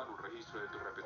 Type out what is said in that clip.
llevar un registro de tu repetición